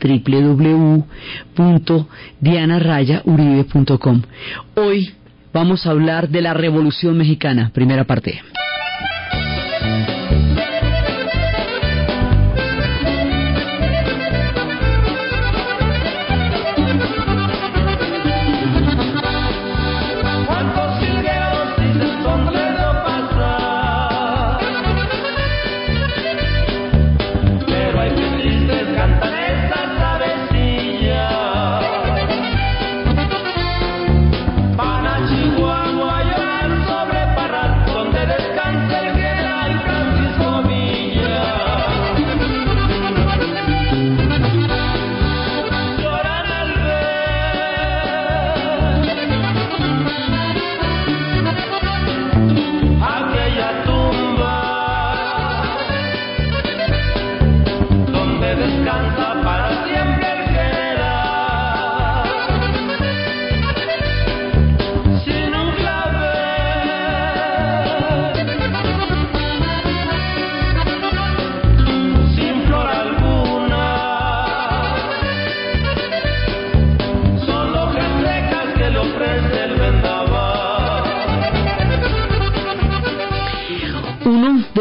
www.dianarayauribe.com. Hoy vamos a hablar de la Revolución Mexicana, primera parte.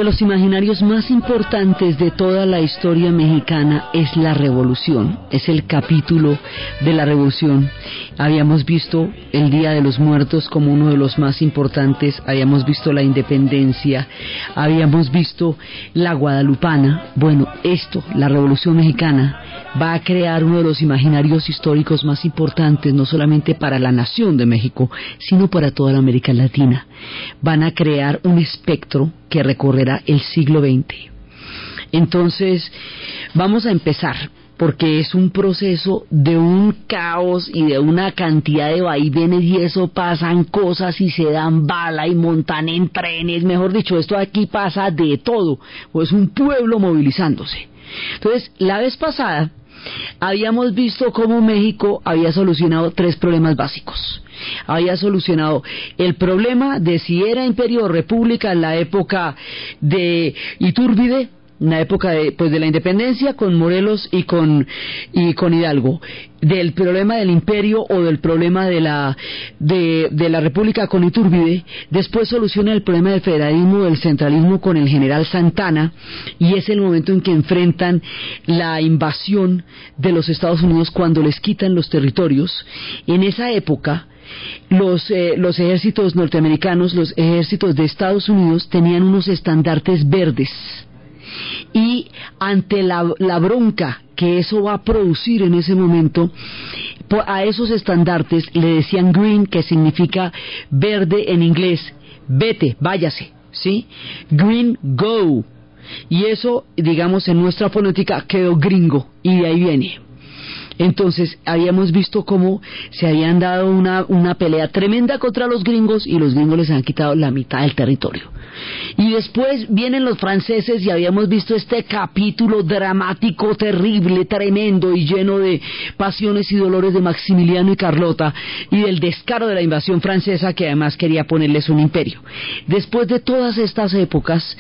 Los imaginarios más importantes de toda la historia mexicana es la revolución, es el capítulo de la revolución. Habíamos visto el Día de los Muertos como uno de los más importantes, habíamos visto la independencia, habíamos visto la guadalupana. Bueno, esto, la revolución mexicana, va a crear uno de los imaginarios históricos más importantes, no solamente para la nación de México, sino para toda la América Latina. Van a crear un espectro que recorrerá el siglo XX. Entonces, vamos a empezar porque es un proceso de un caos y de una cantidad de vaivenes y eso pasan cosas y se dan bala y montan en trenes, mejor dicho, esto aquí pasa de todo, pues un pueblo movilizándose. Entonces, la vez pasada habíamos visto cómo México había solucionado tres problemas básicos. Había solucionado. El problema de si era imperio o república en la época de Iturbide, una época de, pues de la independencia con Morelos y con y con Hidalgo. Del problema del imperio o del problema de la de, de, la república con Iturbide después soluciona el problema del federalismo del centralismo con el general Santana y es el momento en que enfrentan la invasión de los Estados Unidos cuando les quitan los territorios. En esa época los, eh, los ejércitos norteamericanos, los ejércitos de Estados Unidos tenían unos estandartes verdes y ante la, bronca que eso va a producir en ese momento, a esos estandartes le decían green, que significa verde en inglés, vete, váyase, ¿sí? Green, go. Y eso, digamos, en nuestra fonética quedó gringo, y de ahí viene. Entonces, habíamos visto cómo se habían dado una, una pelea tremenda contra los gringos y los gringos les han quitado la mitad del territorio. Y después vienen los franceses y habíamos visto este capítulo dramático, terrible, tremendo y lleno de pasiones y dolores de Maximiliano y Carlota y del descaro de la invasión francesa que además quería ponerles un imperio. Después de todas estas épocas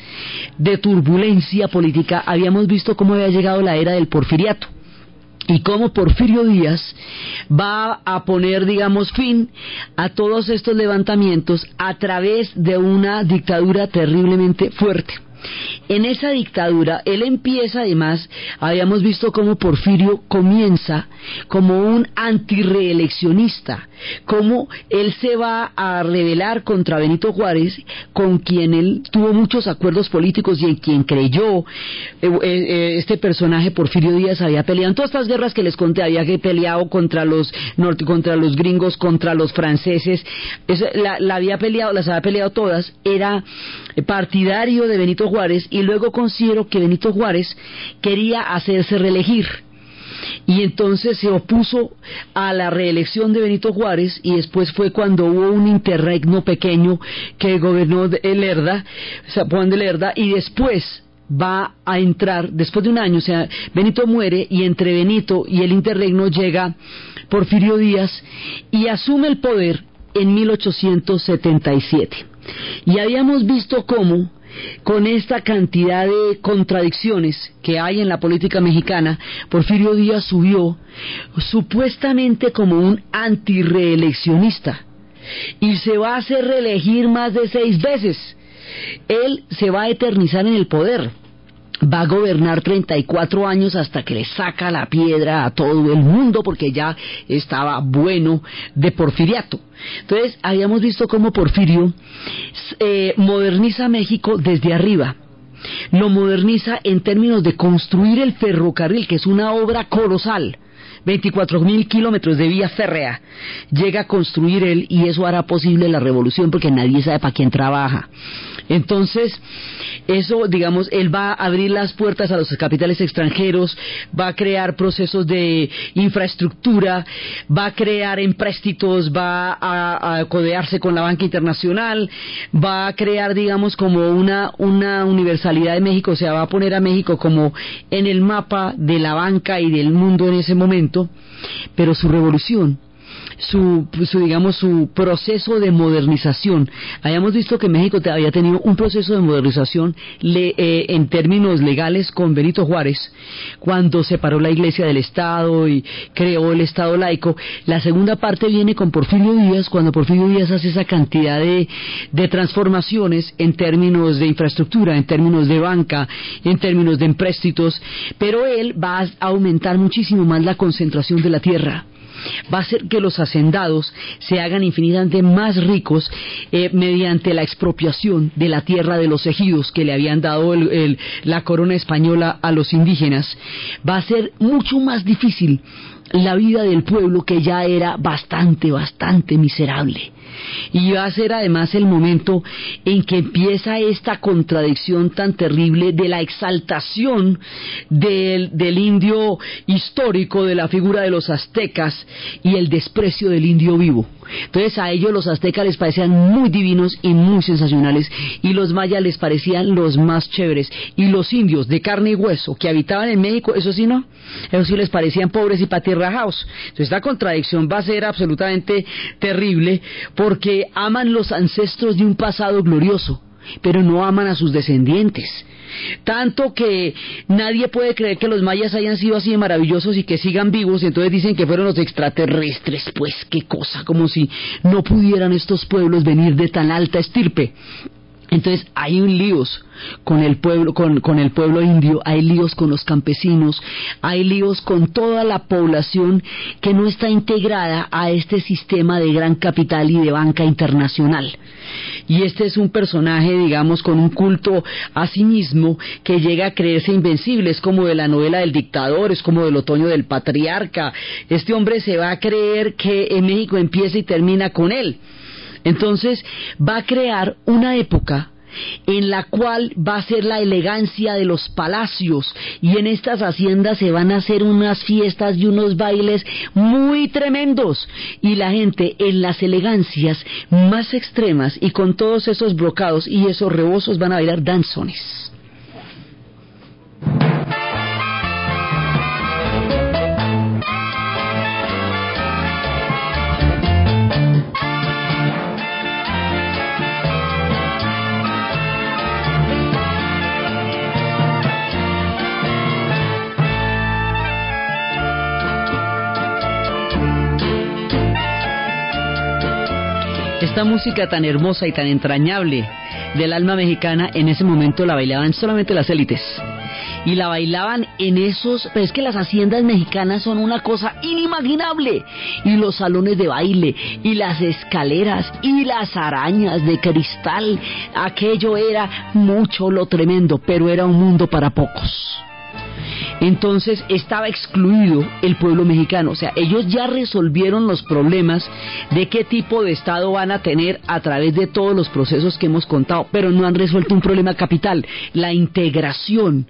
de turbulencia política, habíamos visto cómo había llegado la era del porfiriato y cómo Porfirio Díaz va a poner, digamos, fin a todos estos levantamientos a través de una dictadura terriblemente fuerte. En esa dictadura, él empieza además, habíamos visto cómo Porfirio comienza como un antireeleccionista, cómo él se va a rebelar contra Benito Juárez, con quien él tuvo muchos acuerdos políticos y en quien creyó. Eh, eh, eh, este personaje, Porfirio Díaz, había peleado en todas estas guerras que les conté, había peleado contra los norte, contra los gringos, contra los franceses, había peleado, las había peleado todas, era partidario de Benito Juárez y luego considero que Benito Juárez quería hacerse reelegir y entonces se opuso a la reelección de Benito Juárez y después fue cuando hubo un interregno pequeño que gobernó el Lerda, Juan de Lerda, y después va a entrar, después de un año, o sea, Benito muere y entre Benito y el interregno llega Porfirio Díaz y asume el poder en 1877. Y habíamos visto cómo con esta cantidad de contradicciones que hay en la política mexicana, Porfirio Díaz subió supuestamente como un antireeleccionista y se va a hacer reelegir más de seis veces. Él se va a eternizar en el poder va a gobernar 34 años hasta que le saca la piedra a todo el mundo porque ya estaba bueno de porfiriato. Entonces, habíamos visto cómo Porfirio eh, moderniza México desde arriba. Lo moderniza en términos de construir el ferrocarril, que es una obra colosal 24 mil kilómetros de vía férrea, llega a construir él y eso hará posible la revolución porque nadie sabe para quién trabaja. Entonces, eso, digamos, él va a abrir las puertas a los capitales extranjeros, va a crear procesos de infraestructura, va a crear empréstitos, va a, codearse con la banca internacional, va a crear, digamos, como una, una universalidad de México, o sea, va a poner a México como en el mapa de la banca y del mundo en ese momento, pero su revolución su, digamos, su proceso de modernización. Hayamos visto que México había tenido un proceso de modernización eh, en términos legales con Benito Juárez, cuando separó la Iglesia del Estado y creó el Estado laico. La segunda parte viene con Porfirio Díaz, cuando Porfirio Díaz hace esa cantidad de, de transformaciones en términos de infraestructura, en términos de banca, en términos de empréstitos, pero él va a aumentar muchísimo más la concentración de la tierra va a hacer que los hacendados se hagan infinitamente más ricos eh, mediante la expropiación de la tierra de los ejidos que le habían dado la corona española a los indígenas. Va a ser mucho más difícil la vida del pueblo que ya era bastante, bastante miserable. Y va a ser además el momento en que empieza esta contradicción tan terrible de la exaltación del, del, indio histórico, de la figura de los aztecas y el desprecio del indio vivo. Entonces a ellos los aztecas les parecían muy divinos y muy sensacionales y los mayas les parecían los más chéveres y los indios de carne y hueso que habitaban en México, eso sí no, eso sí les parecían pobres y patirrajados. Entonces esta contradicción va a ser absolutamente terrible porque aman los ancestros de un pasado glorioso, pero no aman a sus descendientes. Tanto que nadie puede creer que los mayas hayan sido así de maravillosos y que sigan vivos, y entonces dicen que fueron los extraterrestres. Pues qué cosa, como si no pudieran estos pueblos venir de tan alta estirpe. Entonces hay un líos con el pueblo, con, el pueblo indio, hay líos con los campesinos, hay líos con toda la población que no está integrada a este sistema de gran capital y de banca internacional. Y este es un personaje, digamos, con un culto a sí mismo que llega a creerse invencible, es como de la novela del dictador, es como del otoño del patriarca. Este hombre se va a creer que en México empieza y termina con él. Entonces va a crear una época en la cual va a ser la elegancia de los palacios y en estas haciendas se van a hacer unas fiestas y unos bailes muy tremendos y la gente en las elegancias más extremas y con todos esos brocados y esos rebosos van a bailar danzones. Música tan hermosa y tan entrañable del alma mexicana en ese momento la bailaban solamente las élites. Y la bailaban en esos, pero es que las haciendas mexicanas son una cosa inimaginable. Y los salones de baile, y las escaleras, y las arañas de cristal, aquello era mucho lo tremendo, pero era un mundo para pocos. Entonces estaba excluido el pueblo mexicano. O sea, ellos ya resolvieron los problemas de qué tipo de Estado van a tener a través de todos los procesos que hemos contado, pero no han resuelto un problema capital, la integración.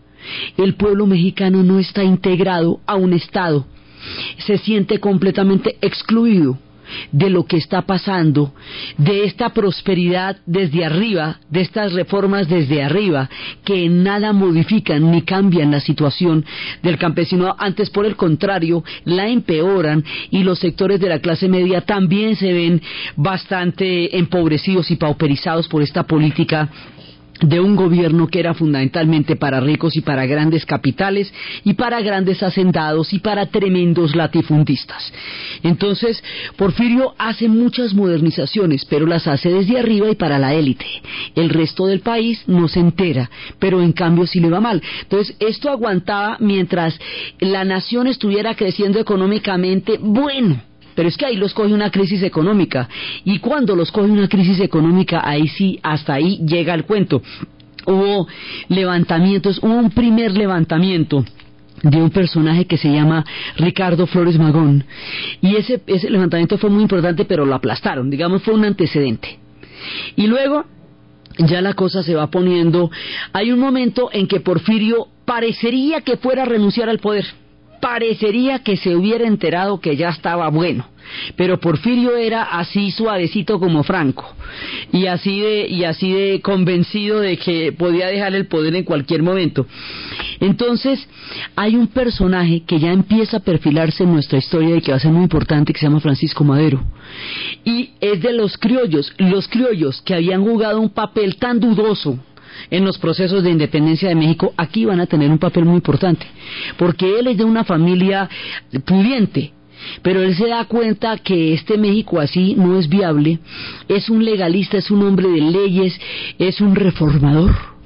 El pueblo mexicano no está integrado a un Estado se siente completamente excluido de lo que está pasando, de esta prosperidad desde arriba, de estas reformas desde arriba, que en nada modifican ni cambian la situación del campesino, antes por el contrario, la empeoran y los sectores de la clase media también se ven bastante empobrecidos y pauperizados por esta política de un gobierno que era fundamentalmente para ricos y para grandes capitales y para grandes hacendados y para tremendos latifundistas. Entonces, Porfirio hace muchas modernizaciones, pero las hace desde arriba y para la élite. El resto del país no se entera, pero en cambio sí le va mal. Entonces, esto aguantaba mientras la nación estuviera creciendo económicamente, bueno, pero es que ahí los coge una crisis económica. Y cuando los coge una crisis económica, ahí sí, hasta ahí llega el cuento. Hubo levantamientos, hubo un primer levantamiento de un personaje que se llama Ricardo Flores Magón. Y ese, ese levantamiento fue muy importante, pero lo aplastaron, digamos, fue un antecedente. Y luego ya la cosa se va poniendo. Hay un momento en que Porfirio parecería que fuera a renunciar al poder parecería que se hubiera enterado que ya estaba bueno, pero Porfirio era así suavecito como Franco y así de y así de convencido de que podía dejar el poder en cualquier momento. Entonces, hay un personaje que ya empieza a perfilarse en nuestra historia y que va a ser muy importante que se llama Francisco Madero. Y es de los criollos, los criollos que habían jugado un papel tan dudoso en los procesos de independencia de México, aquí van a tener un papel muy importante, porque él es de una familia pudiente, pero él se da cuenta que este México así no es viable, es un legalista, es un hombre de leyes, es un reformador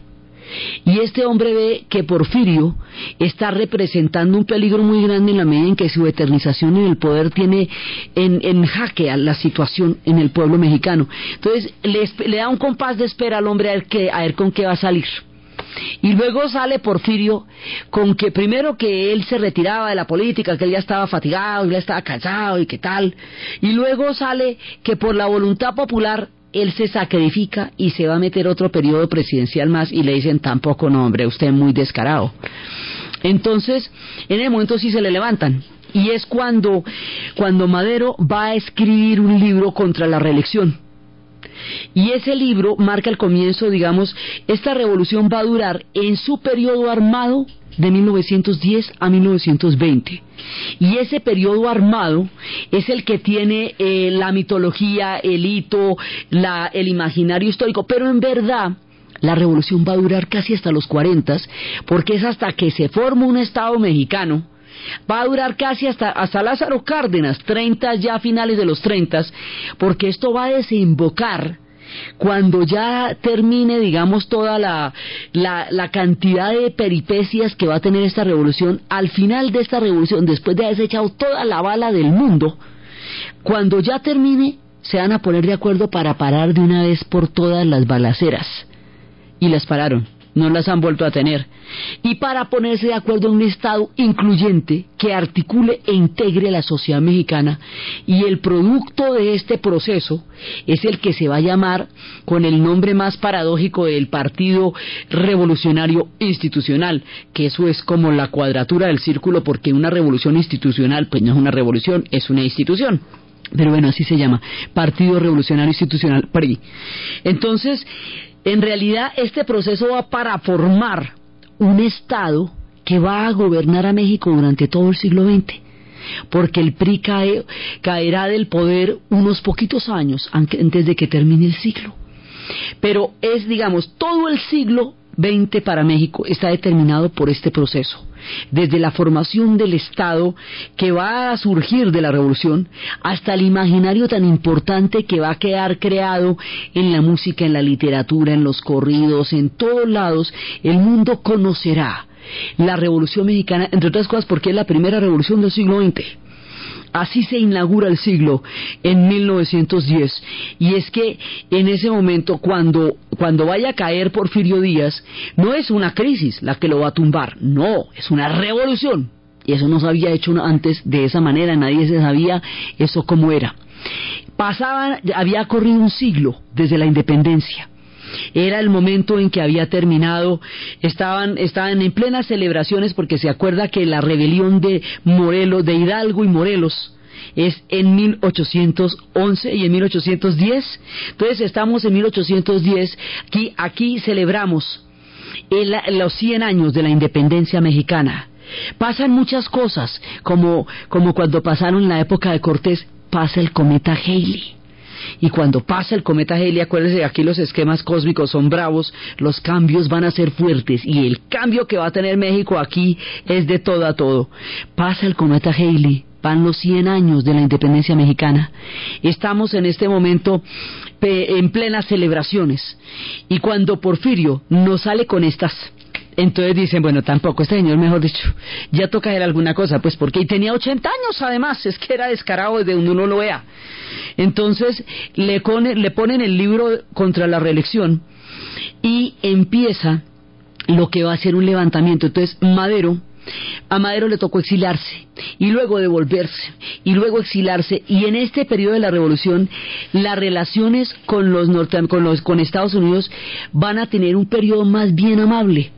y este hombre ve que Porfirio está representando un peligro muy grande en la medida en que su eternización en el poder tiene en, jaque a la situación en el pueblo mexicano. Entonces le, da un compás de espera al hombre a ver, a ver con qué va a salir. Y luego sale Porfirio con que primero que él se retiraba de la política, que él ya estaba fatigado, ya estaba cansado y qué tal. Y luego sale que por la voluntad popular él se sacrifica y se va a meter otro periodo presidencial más y le dicen tampoco no hombre, usted es muy descarado. Entonces, en el momento sí se le levantan. Y es cuando, cuando Madero va a escribir un libro contra la reelección. Y ese libro marca el comienzo, digamos, esta revolución va a durar en su periodo armado de 1910 a 1920. Y ese periodo armado es el que tiene eh, la mitología, el hito, la, el imaginario histórico, pero en verdad la revolución va a durar casi hasta los 40, porque es hasta que se forma un Estado mexicano, va a durar casi hasta, hasta Lázaro Cárdenas, 30 ya finales de los 30, porque esto va a desembocar cuando ya termine, digamos, toda la, la, cantidad de peripecias que va a tener esta revolución, al final de esta revolución, después de haber echado toda la bala del mundo, cuando ya termine, se van a poner de acuerdo para parar de una vez por todas las balaceras. Y las pararon no las han vuelto a tener. Y para ponerse de acuerdo en un Estado incluyente que articule e integre la sociedad mexicana. Y el producto de este proceso es el que se va a llamar con el nombre más paradójico del Partido Revolucionario Institucional, que eso es como la cuadratura del círculo, porque una revolución institucional, pues no es una revolución, es una institución pero bueno, así se llama, Partido Revolucionario Institucional, PRI. Entonces, en realidad, este proceso va para formar un Estado que va a gobernar a México durante todo el siglo XX, porque el PRI caerá del poder unos poquitos años antes de que termine el siglo. Pero es, digamos, todo el siglo 20 para México está determinado por este proceso, desde la formación del Estado que va a surgir de la revolución hasta el imaginario tan importante que va a quedar creado en la música, en la literatura, en los corridos, en todos lados, el mundo conocerá la revolución mexicana, entre otras cosas porque es la primera revolución del siglo XX Así se inaugura el siglo en 1910. Y es que en ese momento, cuando, cuando vaya a caer Porfirio Díaz, no es una crisis la que lo va a tumbar, no, es una revolución. Y eso no se había hecho antes de esa manera, nadie se sabía eso cómo era. Pasaba, había corrido un siglo desde la independencia. Era el momento en que había terminado, estaban, estaban en plenas celebraciones porque se acuerda que la rebelión de Morelos, de Hidalgo y Morelos, es en 1811 y en 1810. Entonces estamos en 1810, aquí, aquí celebramos los 100 años de la independencia mexicana. Pasan muchas cosas, como, como cuando pasaron la época de Cortés, pasa el cometa Haley. Y cuando pasa el cometa Haley, acuérdense, aquí los esquemas cósmicos son bravos, los cambios van a ser fuertes y el cambio que va a tener México aquí es de todo a todo. Pasa el cometa Haley, van los 100 años de la independencia mexicana. Estamos en este momento en plenas celebraciones. Y cuando Porfirio nos sale con estas, entonces dicen, bueno, tampoco, este señor, mejor dicho, ya toca él alguna cosa, pues porque tenía 80 años además, es que era descarado desde donde uno lo vea. Entonces le, le ponen el libro contra la reelección y empieza lo que va a ser un levantamiento. Entonces Madero a Madero le tocó exiliarse y luego devolverse y luego exiliarse y en este periodo de la revolución las relaciones con los, con los con Estados Unidos van a tener un periodo más bien amable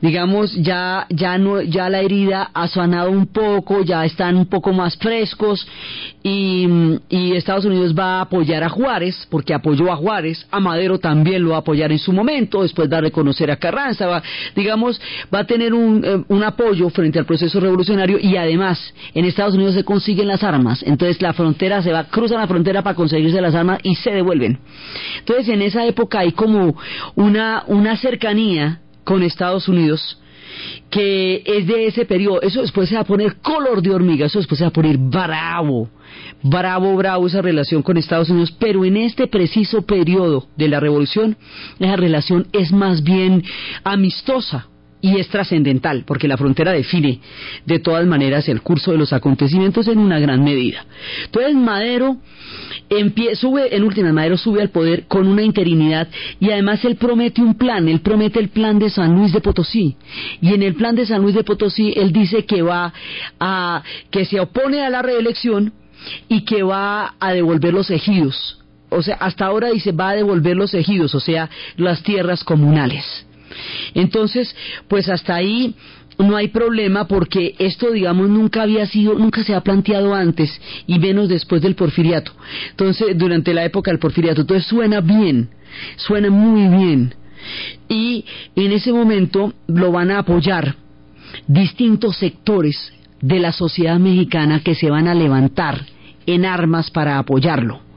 digamos, ya, ya, no, ya la herida ha sanado un poco, ya están un poco más frescos y, y, Estados Unidos va a apoyar a Juárez, porque apoyó a Juárez, a Madero también lo va a apoyar en su momento, después va a reconocer a Carranza, va, digamos, va a tener un, eh, un apoyo frente al proceso revolucionario y además en Estados Unidos se consiguen las armas, entonces la frontera se va, cruzan la frontera para conseguirse las armas y se devuelven. Entonces en esa época hay como una, una cercanía con Estados Unidos, que es de ese periodo, eso después se va a poner color de hormiga, eso después se va a poner bravo, bravo, bravo esa relación con Estados Unidos, pero en este preciso periodo de la revolución, esa relación es más bien amistosa, y es trascendental porque la frontera define de todas maneras el curso de los acontecimientos en una gran medida. Entonces Madero sube, en última, Madero sube al poder con una interinidad y además él promete un plan, él promete el plan de San Luis de Potosí y en el plan de San Luis de Potosí él dice que va a, que se opone a la reelección y que va a devolver los ejidos. O sea, hasta ahora dice va a devolver los ejidos, o sea, las tierras comunales. Entonces, pues hasta ahí no hay problema porque esto, digamos, nunca había sido, nunca se ha planteado antes y menos después del porfiriato. Entonces, durante la época del porfiriato. Entonces suena bien, suena muy bien. Y en ese momento lo van a apoyar distintos sectores de la sociedad mexicana que se van a levantar en armas para apoyarlo.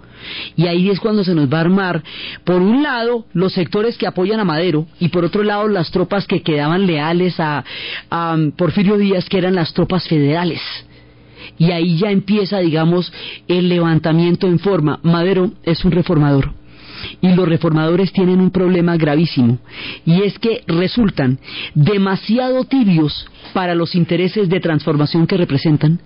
Y ahí es cuando se nos va a armar, por un lado, los sectores que apoyan a Madero y por otro lado, las tropas que quedaban leales a, um, Porfirio Díaz, que eran las tropas federales. Y ahí ya empieza, digamos, el levantamiento en forma. Madero es un reformador. Y los reformadores tienen un problema gravísimo, y es que resultan demasiado tibios para los intereses de transformación que representan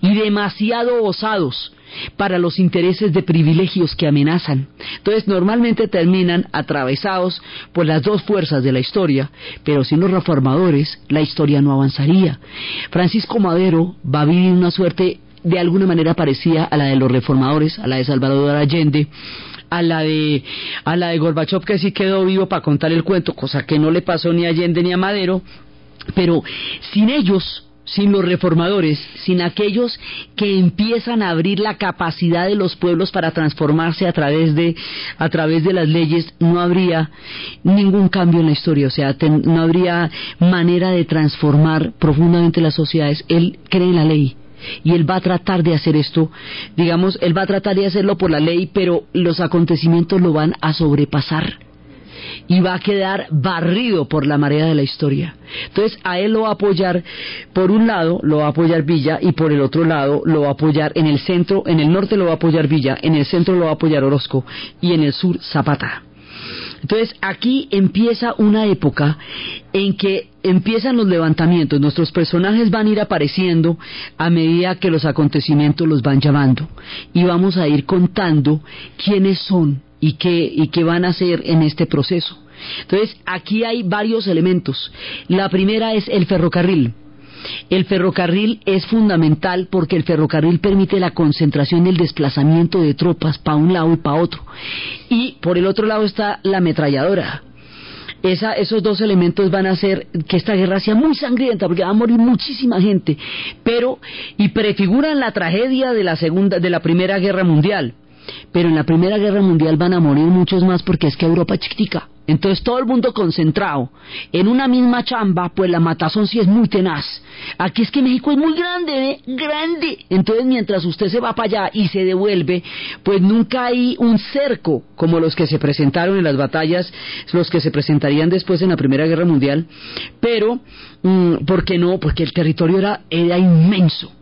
y demasiado osados para los intereses de privilegios que amenazan. Entonces normalmente terminan atravesados por las dos fuerzas de la historia, pero sin los reformadores la historia no avanzaría. Francisco Madero va a vivir una suerte de alguna manera parecida a la de los reformadores, a la de Salvador Allende, a la de a la de Gorbachev que sí quedó vivo para contar el cuento, cosa que no le pasó ni a Allende ni a Madero, pero sin ellos sin los reformadores, sin aquellos que empiezan a abrir la capacidad de los pueblos para transformarse a través de a través de las leyes, no habría ningún cambio en la historia, o sea, no habría manera de transformar profundamente las sociedades. Él cree en la ley, y él va a tratar de hacer esto, digamos, él va a tratar de hacerlo por la ley, pero los acontecimientos lo van a sobrepasar y va a quedar barrido por la marea de la historia. Entonces a él lo va a apoyar, por un lado lo va a apoyar Villa y por el otro lado lo va a apoyar en el centro, en el norte lo va a apoyar Villa, en el centro lo va a apoyar Orozco y en el sur Zapata. Entonces aquí empieza una época en que empiezan los levantamientos, nuestros personajes van a ir apareciendo a medida que los acontecimientos los van llamando y vamos a ir contando quiénes son y qué, y qué van a hacer en este proceso. Entonces, aquí hay varios elementos. La primera es el ferrocarril. El ferrocarril es fundamental porque el ferrocarril permite la concentración del desplazamiento de tropas para un lado y para otro. Y por el otro lado está la ametralladora. Esa, esos dos elementos van a hacer que esta guerra sea muy sangrienta porque va a morir muchísima gente, pero y prefiguran la tragedia de la segunda, de la primera guerra mundial. Pero en la primera guerra mundial van a morir muchos más porque es que Europa es chiquitica. Entonces todo el mundo concentrado en una misma chamba, pues la matazón sí es muy tenaz. Aquí es que México es muy grande, ¿eh? grande. Entonces mientras usted se va para allá y se devuelve, pues nunca hay un cerco como los que se presentaron en las batallas, los que se presentarían después en la Primera Guerra Mundial. Pero, mm, ¿por qué no? Porque el territorio era, era inmenso.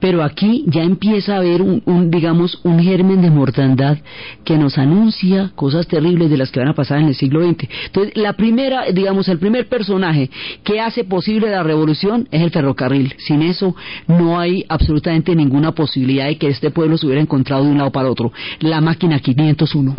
Pero aquí ya empieza a haber un, digamos, un germen de mortandad que nos anuncia cosas terribles de las que van a pasar en el siglo XX. Entonces, la primera, digamos, el primer personaje que hace posible la revolución es el ferrocarril. Sin eso no hay absolutamente ninguna posibilidad de que este pueblo se hubiera encontrado de un lado para otro. La máquina 501.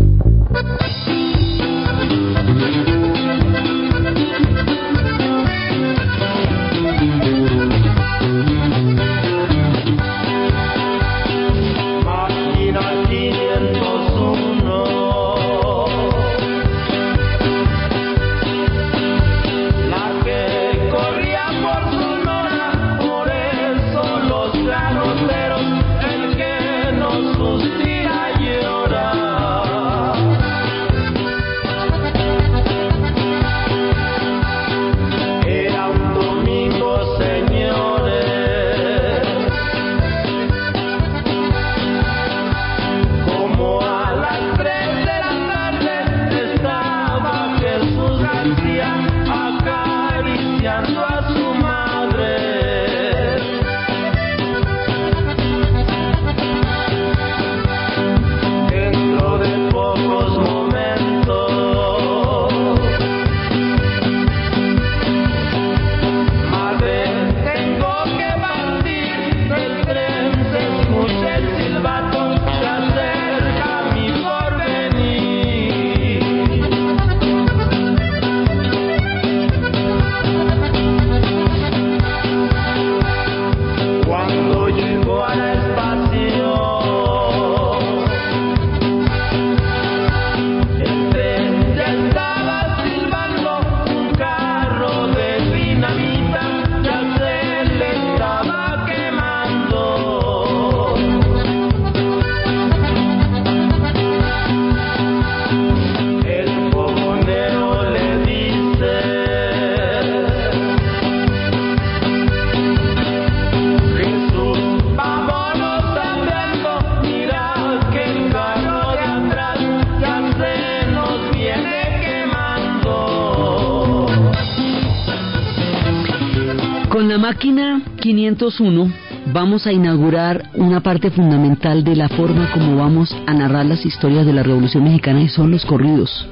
501 vamos a inaugurar una parte fundamental de la forma como vamos a narrar las historias de la Revolución Mexicana y son los corridos.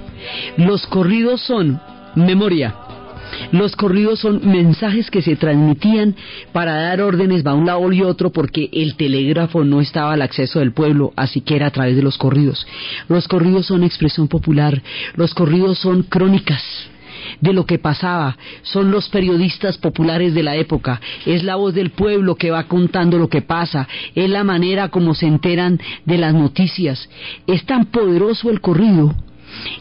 Los corridos son memoria. Los corridos son mensajes que se transmitían para dar órdenes a un lado y otro porque el telégrafo no estaba al acceso del pueblo, así que era a través de los corridos. Los corridos son expresión popular, los corridos son crónicas de lo que pasaba, son los periodistas populares de la época, es la voz del pueblo que va contando lo que pasa, es la manera como se enteran de las noticias. Es tan poderoso el corrido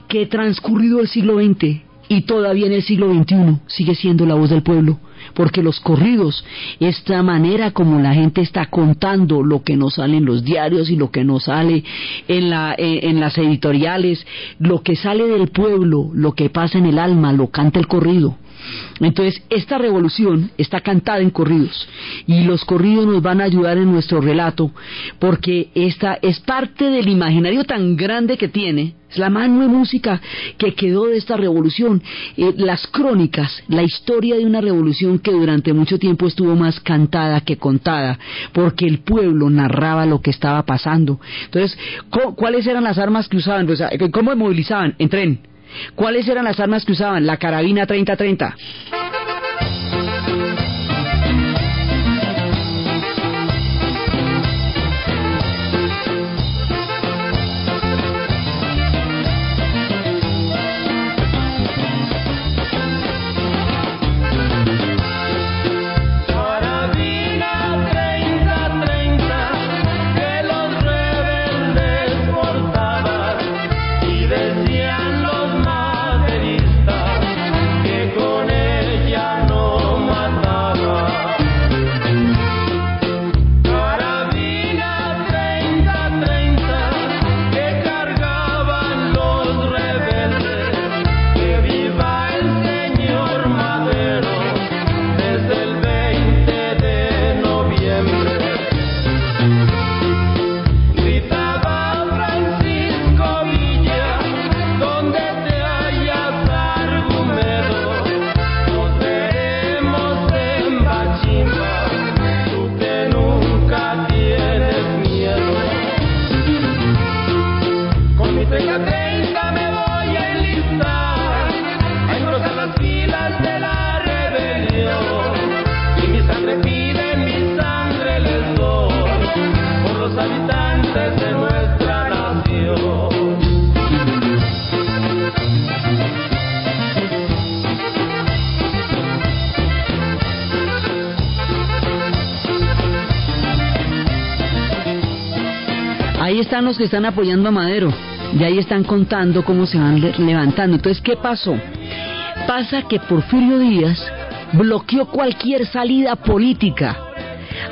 que transcurrido el siglo XX y todavía en el siglo XXI sigue siendo la voz del pueblo porque los corridos, esta manera como la gente está contando lo que nos sale en los diarios y lo que nos sale en, la, en las editoriales, lo que sale del pueblo, lo que pasa en el alma, lo canta el corrido. Entonces, esta revolución está cantada en corridos y los corridos nos van a ayudar en nuestro relato porque esta es parte del imaginario tan grande que tiene, es la mano de música que quedó de esta revolución, eh, las crónicas, la historia de una revolución que durante mucho tiempo estuvo más cantada que contada, porque el pueblo narraba lo que estaba pasando. Entonces, ¿cuáles eran las armas que usaban? ¿Cómo movilizaban? En tren ¿Cuáles eran las armas que usaban? La carabina 30-30. Que están apoyando a Madero. Y ahí están contando cómo se van levantando. Entonces, ¿qué pasó? Pasa que Porfirio Díaz bloqueó cualquier salida política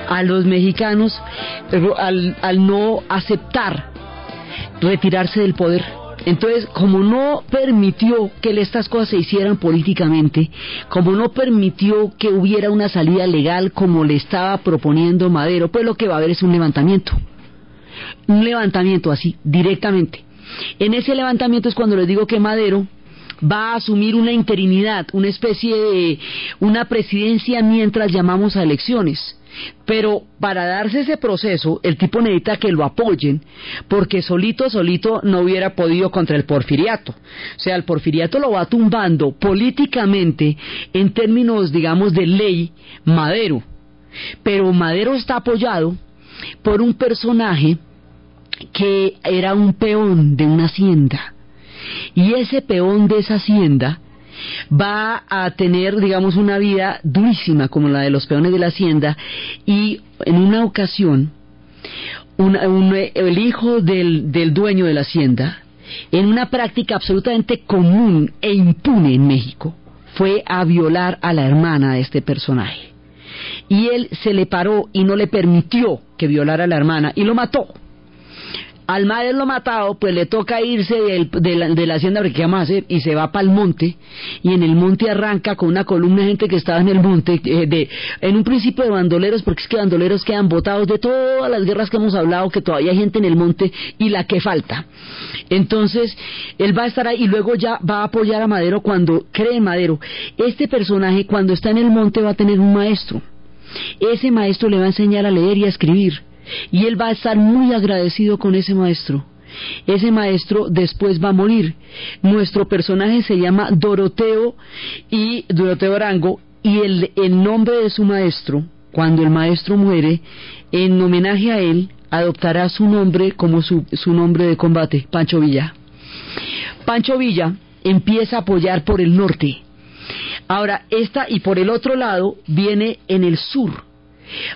a los mexicanos al, al no aceptar retirarse del poder. Entonces, como no permitió que estas cosas se hicieran políticamente, como no permitió que hubiera una salida legal como le estaba proponiendo Madero, pues lo que va a haber es un levantamiento. Un levantamiento así, directamente. En ese levantamiento es cuando les digo que Madero va a asumir una interinidad, una especie de una presidencia mientras llamamos a elecciones. Pero para darse ese proceso, el tipo necesita que lo apoyen, porque solito, solito no hubiera podido contra el porfiriato. O sea, el porfiriato lo va tumbando políticamente en términos, digamos, de ley Madero. Pero Madero está apoyado por un personaje que era un peón de una hacienda. Y ese peón de esa hacienda va a tener, digamos, una vida durísima como la de los peones de la hacienda y en una ocasión el hijo del, del dueño de la hacienda, en una práctica absolutamente común e impune en México, fue a violar a la hermana de este personaje. Y él se le paró y no le permitió que violara a la hermana y lo mató al lo matado, pues le toca irse de, la, hacienda, porque ¿qué vamos a hacer? Y se va para el monte, y en el monte arranca con una columna de gente que estaba en el monte, eh, de, en un principio de bandoleros, porque es que bandoleros quedan botados de todas las guerras que hemos hablado, que todavía hay gente en el monte, y la que falta. Entonces, él va a estar ahí, y luego ya va a apoyar a Madero cuando cree Madero. Este personaje, cuando está en el monte, va a tener un maestro. Ese maestro le va a enseñar a leer y a escribir y él va a estar muy agradecido con ese maestro. Ese maestro después va a morir. Nuestro personaje se llama Doroteo y Doroteo Arango y el, el nombre de su maestro, cuando el maestro muere, en homenaje a él, adoptará su nombre como su, su nombre de combate, Pancho Villa. Pancho Villa empieza a apoyar por el norte. Ahora, esta y por el otro lado viene en el sur.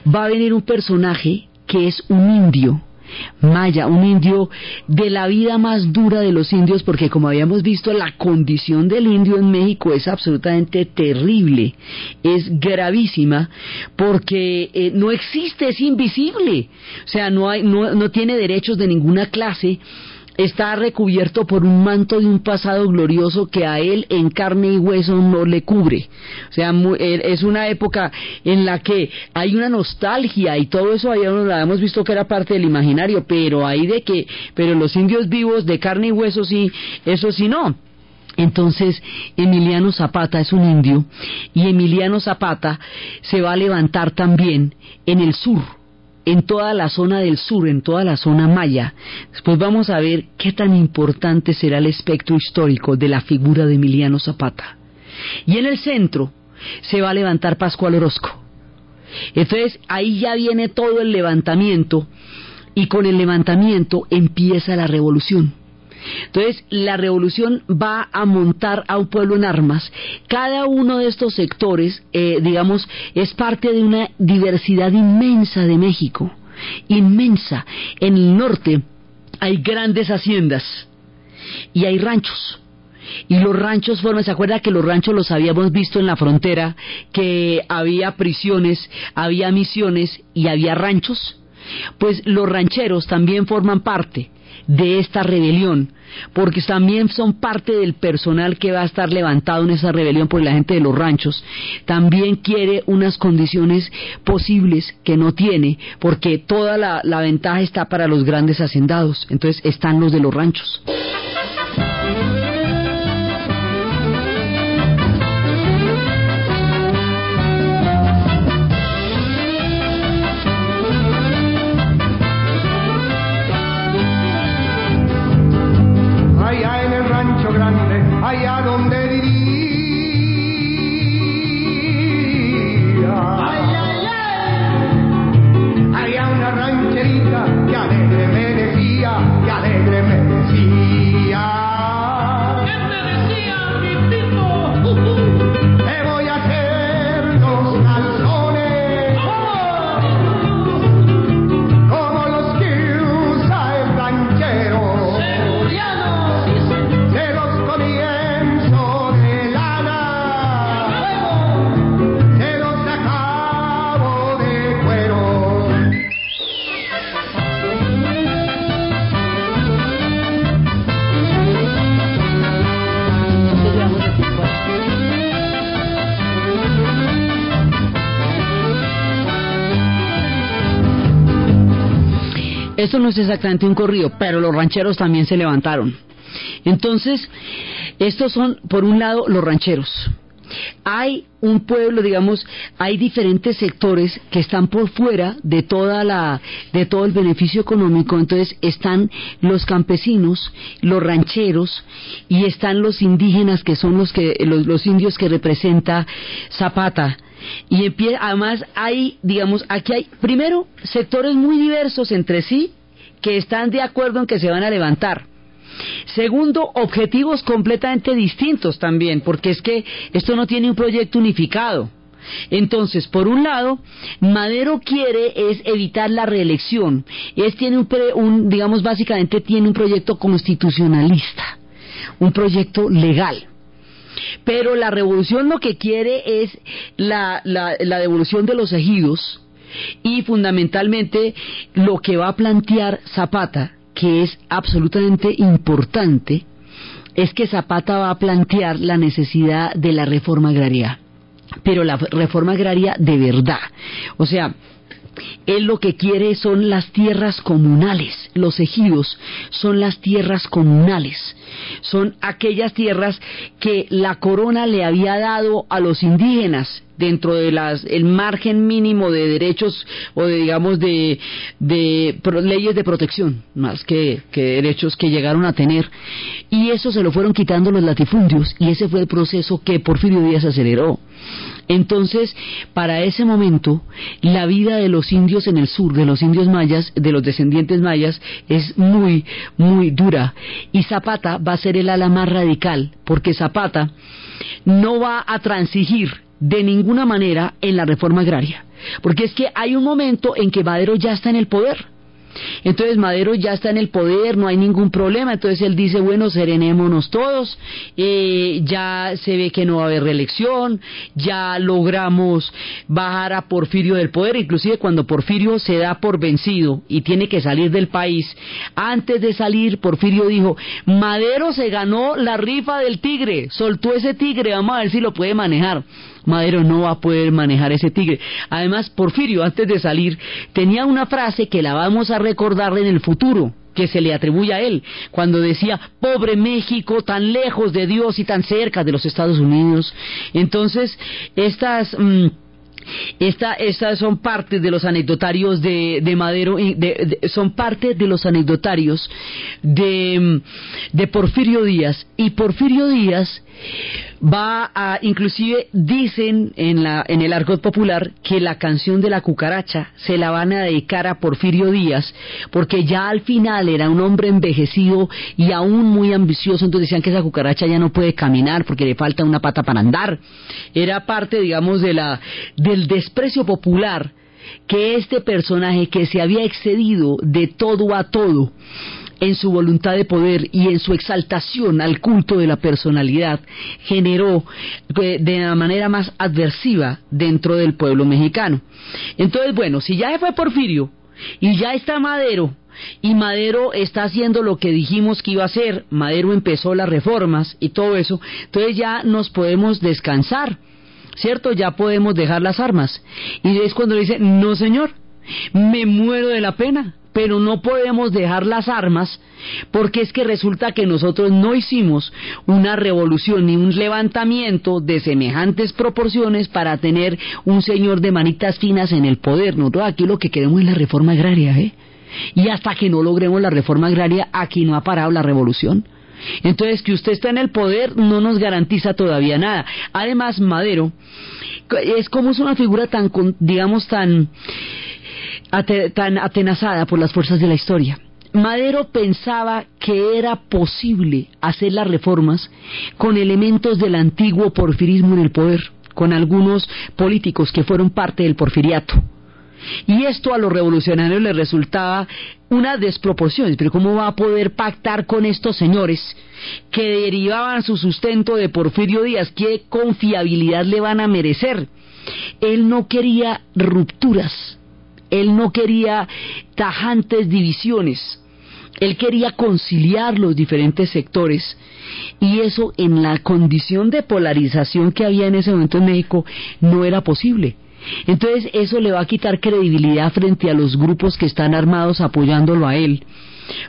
Va a venir un personaje que es un indio. Maya, un indio de la vida más dura de los indios, porque como habíamos visto, la condición del indio en México es absolutamente terrible, es gravísima, porque eh, no existe, es invisible, o sea, no, hay, no, no tiene derechos de ninguna clase, está recubierto por un manto de un pasado glorioso que a él en carne y hueso no le cubre. O sea, eh, es una época en la que hay una nostalgia y todo eso ahí lo hemos visto que era parte del imaginario, pero ahí de que, pero los indios vivos de carne y hueso sí, eso sí no. Entonces, Emiliano Zapata es un indio y Emiliano Zapata se va a levantar también en el sur en toda la zona del sur, en toda la zona maya. Después vamos a ver qué tan importante será el espectro histórico de la figura de Emiliano Zapata. Y en el centro se va a levantar Pascual Orozco. Entonces ahí ya viene todo el levantamiento y con el levantamiento empieza la revolución. Entonces, la revolución va a montar a un pueblo en armas. Cada uno de estos sectores, eh, digamos, es parte de una diversidad inmensa de México. Inmensa. En el norte hay grandes haciendas y hay ranchos. Y los ranchos forman, ¿se acuerda que los ranchos los habíamos visto en la frontera? Que había prisiones, había misiones y había ranchos. Pues los rancheros también forman parte de esta rebelión, porque también son parte del personal que va a estar levantado en esa rebelión por la gente de los ranchos, también quiere unas condiciones posibles que no tiene, porque toda la, la ventaja está para los grandes hacendados, entonces están los de los ranchos. Esto no es exactamente un corrido, pero los rancheros también se levantaron. Entonces, estos son, por un lado, los rancheros. Hay un pueblo, digamos, hay diferentes sectores que están por fuera de toda la, de todo el beneficio económico. Entonces están los campesinos, los rancheros y están los indígenas que son los que, los, indios que representa Zapata. Y además hay, digamos, aquí hay, primero, sectores muy diversos entre sí que están de acuerdo en que se van a levantar. Segundo, objetivos completamente distintos también, porque es que esto no tiene un proyecto unificado. Entonces, por un lado, Madero quiere es evitar la reelección. Es tiene un, digamos, básicamente tiene un proyecto constitucionalista, un proyecto legal. Pero la revolución lo que quiere es la, la devolución de los ejidos y fundamentalmente lo que va a plantear Zapata que es absolutamente importante es que Zapata va a plantear la necesidad de la reforma agraria, pero la reforma agraria de verdad. O sea, él lo que quiere son las tierras comunales, los ejidos son las tierras comunales, son aquellas tierras que la corona le había dado a los indígenas dentro de las el margen mínimo de derechos o de digamos de, de leyes de protección más que, que derechos que llegaron a tener y eso se lo fueron quitando los latifundios y ese fue el proceso que Porfirio Díaz aceleró entonces, para ese momento, la vida de los indios en el sur, de los indios mayas, de los descendientes mayas, es muy, muy dura. Y Zapata va a ser el ala más radical, porque Zapata no va a transigir de ninguna manera en la reforma agraria. Porque es que hay un momento en que Madero ya está en el poder. Entonces Madero ya está en el poder, no hay ningún problema, entonces él dice, bueno, serenémonos todos, eh, ya se ve que no va a haber reelección, ya logramos bajar a Porfirio del poder, inclusive cuando Porfirio se da por vencido y tiene que salir del país, antes de salir Porfirio dijo, Madero se ganó la rifa del tigre, soltó ese tigre, vamos a ver si lo puede manejar. Madero no va a poder manejar ese tigre. Además, Porfirio, antes de salir, tenía una frase que la vamos a recordar en el futuro que se le atribuye a él, cuando decía, pobre México, tan lejos de Dios y tan cerca de los Estados Unidos. Entonces, estas... Mm, estas son parte de los anecdotarios de, Madero, son parte de los anecdotarios de, de Porfirio Díaz. Y Porfirio Díaz va a, inclusive dicen en, la, en el argot popular que la canción de la cucaracha se la van a dedicar a Porfirio Díaz, porque ya al final era un hombre envejecido y aún muy ambicioso, entonces decían que esa cucaracha ya no puede caminar porque le falta una pata para andar. Era parte, digamos, de la, del desprecio popular que este personaje que se había excedido de todo a todo en su voluntad de poder y en su exaltación al culto de la personalidad, generó eh, de la manera más adversiva dentro del pueblo mexicano. Entonces, bueno, si ya fue Porfirio y ya está Madero, y Madero está haciendo lo que dijimos que iba a hacer, Madero empezó las reformas y todo eso, entonces ya nos podemos descansar, ¿cierto? Ya podemos dejar las armas. Y es cuando dice, no señor, me muero de la pena, pero no podemos dejar las armas porque es que resulta que nosotros no hicimos una revolución ni un levantamiento de semejantes proporciones para tener un señor de manitas finas en el poder. Nosotros aquí lo que queremos es la reforma agraria, ¿eh? Y hasta que no logremos la reforma agraria, aquí no ha parado la revolución. Entonces, que usted está en el poder no nos garantiza todavía nada. Además, Madero es como es una figura tan, digamos, tan tan atenazada por las fuerzas de la historia. Madero pensaba que era posible hacer las reformas con elementos del antiguo porfirismo en el poder, con algunos políticos que fueron parte del porfiriato. Y esto a los revolucionarios les resultaba una desproporción. Pero ¿cómo va a poder pactar con estos señores que derivaban su sustento de Porfirio Díaz? ¿Qué confiabilidad le van a merecer? Él no quería rupturas él no quería tajantes divisiones. Él quería conciliar los diferentes sectores y eso en la condición de polarización que había en ese momento en México no era posible. Entonces eso le va a quitar credibilidad frente a los grupos que están armados apoyándolo a él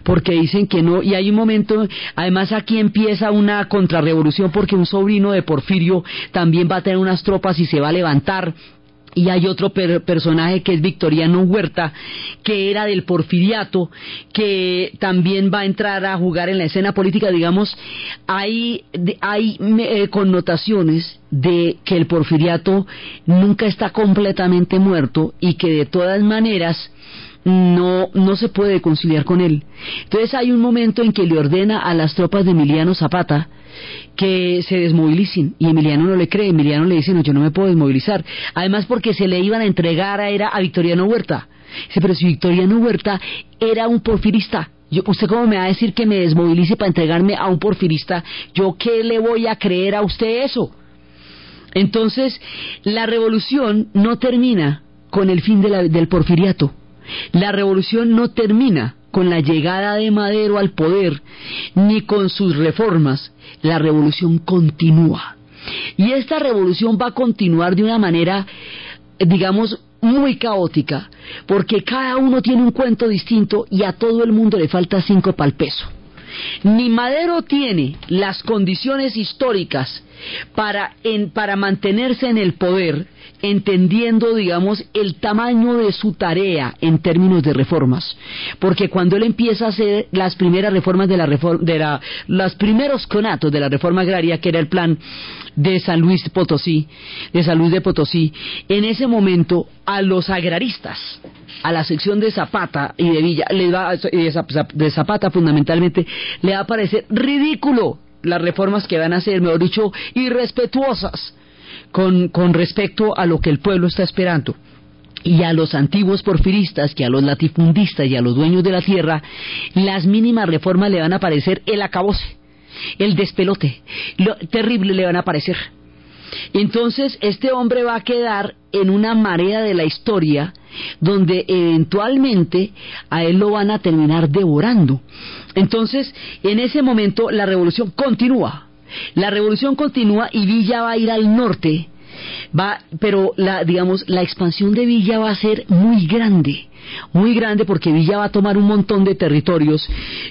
porque dicen que no, y hay un momento, además aquí empieza una contrarrevolución porque un sobrino de Porfirio también va a tener unas tropas y se va a levantar, y hay otro personaje que es Victoriano Huerta, que era del porfiriato, que también va a entrar a jugar en la escena política, digamos, hay, hay eh, connotaciones de que el porfiriato nunca está completamente muerto y que de todas maneras no, no se puede conciliar con él. Entonces hay un momento en que le ordena a las tropas de Emiliano Zapata que se desmovilicen y Emiliano no le cree, Emiliano le dice no, yo no me puedo desmovilizar, además porque se le iban a entregar a, era a Victoriano Huerta. Dice, pero si Victoriano Huerta era un porfirista, yo, ¿usted cómo me va a decir que me desmovilice para entregarme a un porfirista? ¿Yo qué le voy a creer a usted eso? Entonces, la revolución no termina con el fin del porfiriato. La revolución no termina con la llegada de Madero al poder, ni con sus reformas. La revolución continúa. Y esta revolución va a continuar de una manera, digamos, muy caótica, porque cada uno tiene un cuento distinto y a todo el mundo le falta cinco pal peso. Ni Madero tiene las condiciones históricas para, para mantenerse en el poder, entendiendo, digamos, el tamaño de su tarea en términos de reformas. Porque cuando él empieza a hacer las primeras reformas de la reforma, de la, los primeros conatos de la reforma agraria, que era el plan de San Luis Potosí, de San Luis de Potosí, en ese momento a los agraristas, a la sección de Zapata y de Villa, les va, de Zapata fundamentalmente, le va a parecer ridículo las reformas que van a ser, mejor dicho, irrespetuosas con, con respecto a lo que el pueblo está esperando y a los antiguos porfiristas, que a los latifundistas y a los dueños de la tierra, las mínimas reformas le van a parecer el acabose, el despelote, lo terrible le van a parecer. Entonces, este hombre va a quedar en una marea de la historia donde eventualmente a él lo van a terminar devorando. Entonces, en ese momento la revolución continúa. La revolución continúa y Villa va a ir al norte, va, pero la, digamos, la expansión de Villa va a ser muy grande muy grande porque Villa va a tomar un montón de territorios.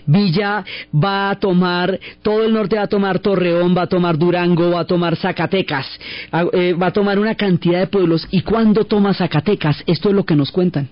Villa va a tomar, todo el norte va a tomar Torreón, va a tomar Durango, va a tomar Zacatecas, eh, va a tomar una cantidad de pueblos. ¿Y cuando toma Zacatecas? Esto es lo que nos cuentan.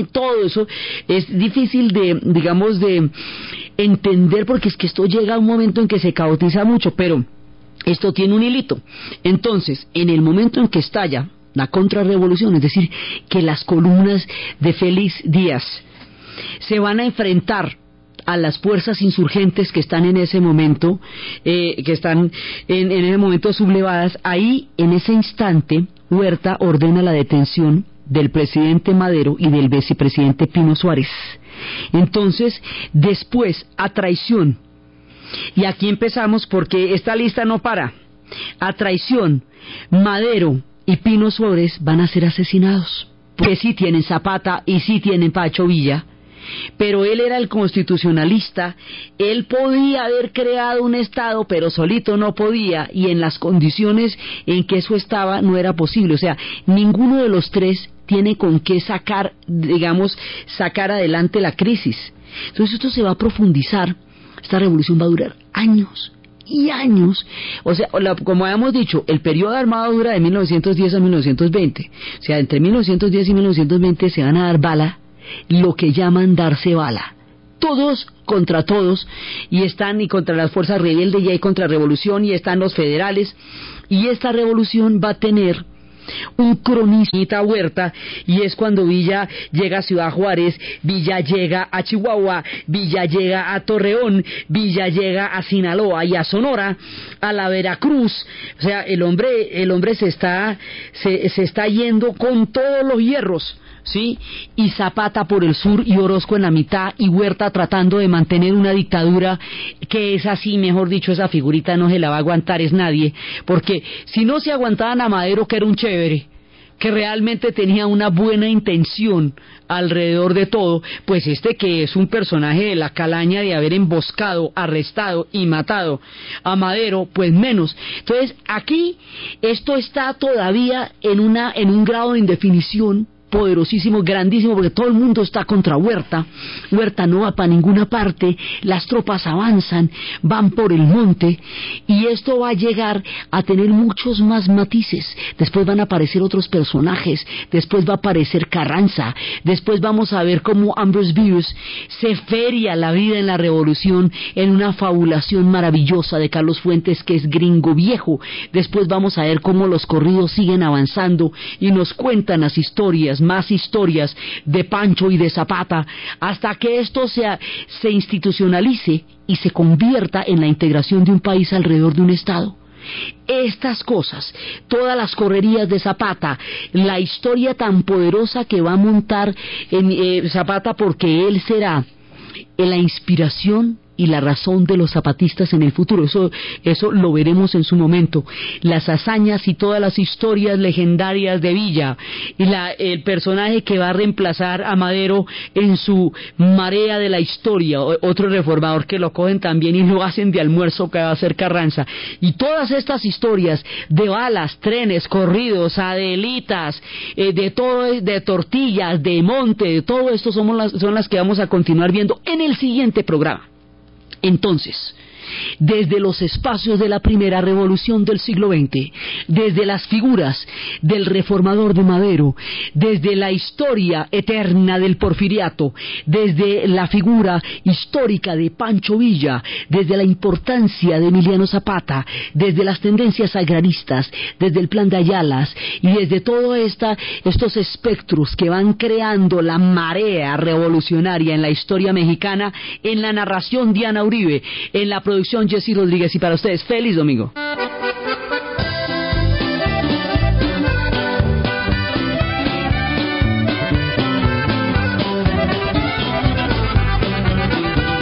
Y todo eso es difícil de, digamos, de entender porque es que esto llega a un momento en que se caotiza mucho, pero esto tiene un hilito. Entonces, en el momento en que estalla la contrarrevolución, es decir, que las columnas de Félix Díaz se van a enfrentar a las fuerzas insurgentes que están en ese momento, eh, que están en, en ese momento sublevadas, ahí en ese instante Huerta ordena la detención del presidente Madero y del vicepresidente Pino Suárez. Entonces, después, a traición, y aquí empezamos porque esta lista no para, a traición, Madero y Pino Suárez van a ser asesinados, porque sí tienen Zapata y sí tienen Pacho Villa, pero él era el constitucionalista, él podía haber creado un Estado, pero solito no podía, y en las condiciones en que eso estaba no era posible. O sea, ninguno de los tres tiene con qué sacar, digamos, sacar adelante la crisis. Entonces esto se va a profundizar, esta revolución va a durar años y años. O sea, como habíamos dicho, el periodo armado dura de 1910 a 1920. O sea, entre 1910 y 1920 se van a dar bala lo que llaman darse bala. Todos contra todos, y están y contra las fuerzas rebeldes, y hay revolución y están los federales, y esta revolución va a tener un cronista Huerta y es cuando Villa llega a Ciudad Juárez, Villa llega a Chihuahua, Villa llega a Torreón, Villa llega a Sinaloa y a Sonora, a la Veracruz, o sea, el hombre, el hombre se está, se, se está yendo con todos los hierros ¿sí? Y Zapata por el sur y Orozco en la mitad y Huerta tratando de mantener una dictadura que es así, mejor dicho, esa figurita no se la va a aguantar es nadie, porque si no se aguantaban a Madero que era un chévere, que realmente tenía una buena intención alrededor de todo, pues este que es un personaje de la calaña de haber emboscado, arrestado y matado a Madero, pues menos. Entonces, aquí esto está todavía en una en un grado de indefinición poderosísimo, grandísimo, porque todo el mundo está contra Huerta. Huerta no va para ninguna parte, las tropas avanzan, van por el monte, y esto va a llegar a tener muchos más matices. Después van a aparecer otros personajes, después va a aparecer Carranza, después vamos a ver cómo Ambrose Bierce se feria la vida en la revolución en una fabulación maravillosa de Carlos Fuentes, que es gringo viejo. Después vamos a ver cómo los corridos siguen avanzando y nos cuentan las historias más historias de Pancho y de Zapata, hasta que esto se, se institucionalice y se convierta en la integración de un país alrededor de un Estado. Estas cosas, todas las correrías de Zapata, la historia tan poderosa que va a montar en eh, Zapata porque él será la inspiración y la razón de los zapatistas en el futuro. Eso, eso lo veremos en su momento. Las hazañas y todas las historias legendarias de Villa y la, el personaje que va a reemplazar a Madero en su marea de la historia. Otro reformador que lo cogen también y lo hacen de almuerzo que va a ser Carranza. Y todas estas historias de balas, trenes, corridos, adelitas, eh, de todo, de tortillas, de monte, de todo esto somos las, son las que vamos a continuar viendo en el siguiente programa. Entonces, desde los espacios de la primera revolución del siglo XX, desde las figuras del reformador de Madero, desde la historia eterna del porfiriato, desde la figura histórica de Pancho Villa, desde la importancia de Emiliano Zapata, desde las tendencias agraristas, desde el plan de Ayalas y desde todos estos espectros que van creando la marea revolucionaria en la historia mexicana, en la narración Diana Uribe, en la producción Jessy Rodríguez y para ustedes, feliz domingo.